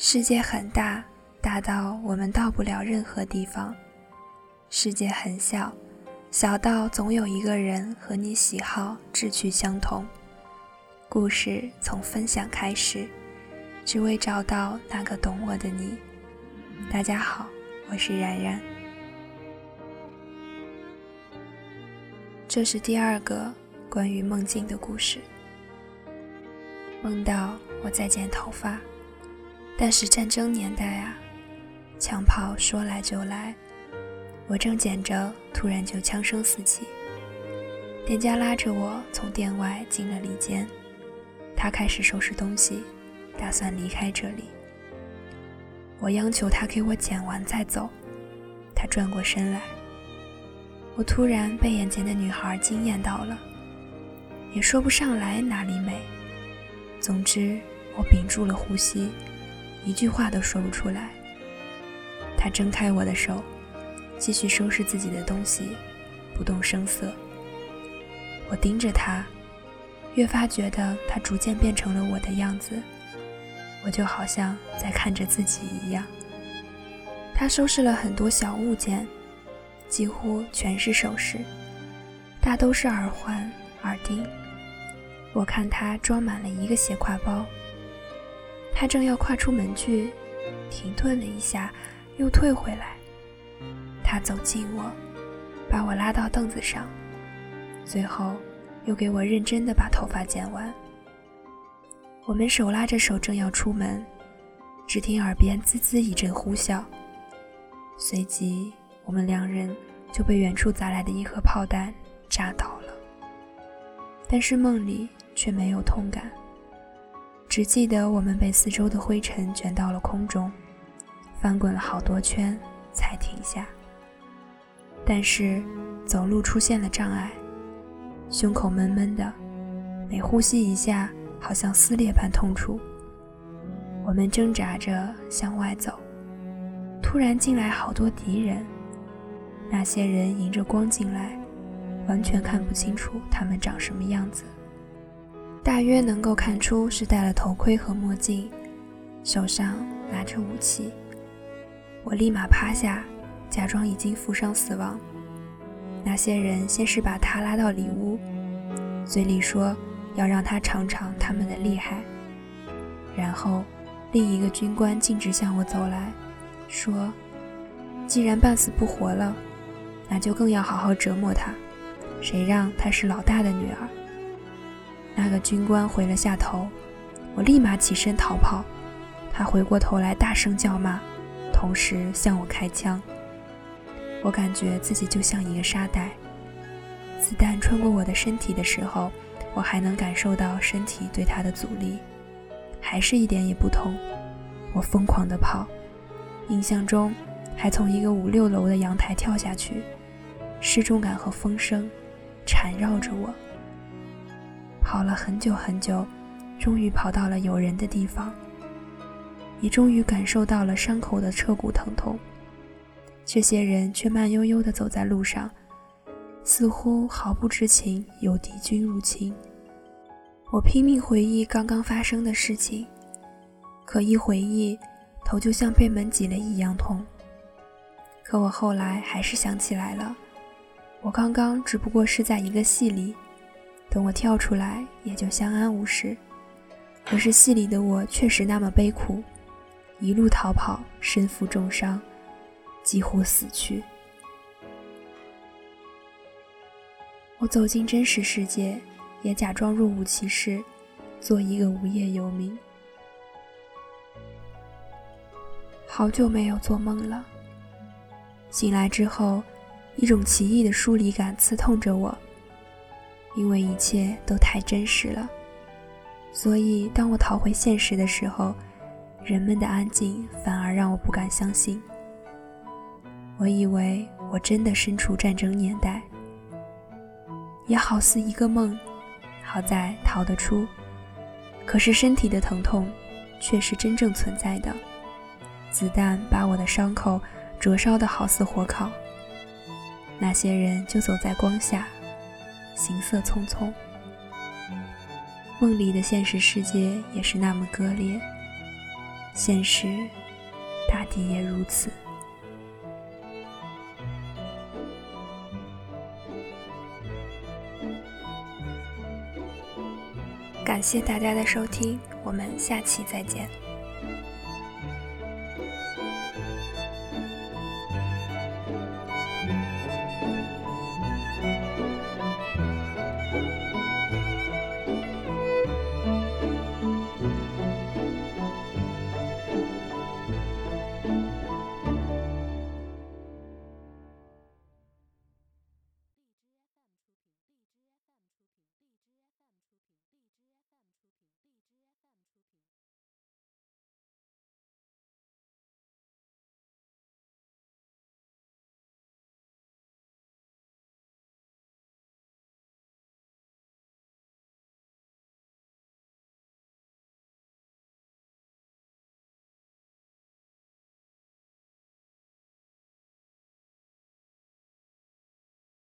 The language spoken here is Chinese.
世界很大，大到我们到不了任何地方；世界很小，小到总有一个人和你喜好、志趣相同。故事从分享开始，只为找到那个懂我的你。大家好，我是然然。这是第二个关于梦境的故事。梦到我在剪头发。但是战争年代啊，枪炮说来就来。我正剪着，突然就枪声四起。店家拉着我从店外进了里间，他开始收拾东西，打算离开这里。我央求他给我剪完再走，他转过身来。我突然被眼前的女孩惊艳到了，也说不上来哪里美。总之，我屏住了呼吸。一句话都说不出来。他挣开我的手，继续收拾自己的东西，不动声色。我盯着他，越发觉得他逐渐变成了我的样子，我就好像在看着自己一样。他收拾了很多小物件，几乎全是首饰，大都是耳环、耳钉。我看他装满了一个斜挎包。他正要跨出门去，停顿了一下，又退回来。他走近我，把我拉到凳子上，最后又给我认真的把头发剪完。我们手拉着手，正要出门，只听耳边滋滋一阵呼啸，随即我们两人就被远处砸来的一颗炮弹炸倒了。但是梦里却没有痛感。只记得我们被四周的灰尘卷到了空中，翻滚了好多圈才停下。但是走路出现了障碍，胸口闷闷的，每呼吸一下好像撕裂般痛楚。我们挣扎着向外走，突然进来好多敌人。那些人迎着光进来，完全看不清楚他们长什么样子。大约能够看出是戴了头盔和墨镜，手上拿着武器。我立马趴下，假装已经负伤死亡。那些人先是把他拉到里屋，嘴里说要让他尝尝他们的厉害。然后，另一个军官径直向我走来，说：“既然半死不活了，那就更要好好折磨他。谁让他是老大的女儿？”那个军官回了下头，我立马起身逃跑。他回过头来大声叫骂，同时向我开枪。我感觉自己就像一个沙袋，子弹穿过我的身体的时候，我还能感受到身体对它的阻力，还是一点也不痛。我疯狂地跑，印象中还从一个五六楼的阳台跳下去，失重感和风声缠绕着我。跑了很久很久，终于跑到了有人的地方，也终于感受到了伤口的彻骨疼痛。这些人却慢悠悠地走在路上，似乎毫不知情有敌军入侵。我拼命回忆刚刚发生的事情，可一回忆，头就像被门挤了一样痛。可我后来还是想起来了，我刚刚只不过是在一个戏里。等我跳出来，也就相安无事。可是戏里的我确实那么悲苦，一路逃跑，身负重伤，几乎死去。我走进真实世界，也假装若无其事，做一个无业游民。好久没有做梦了。醒来之后，一种奇异的疏离感刺痛着我。因为一切都太真实了，所以当我逃回现实的时候，人们的安静反而让我不敢相信。我以为我真的身处战争年代，也好似一个梦，好在逃得出。可是身体的疼痛却是真正存在的，子弹把我的伤口灼烧的好似火烤。那些人就走在光下。行色匆匆，梦里的现实世界也是那么割裂。现实大抵也如此。感谢大家的收听，我们下期再见。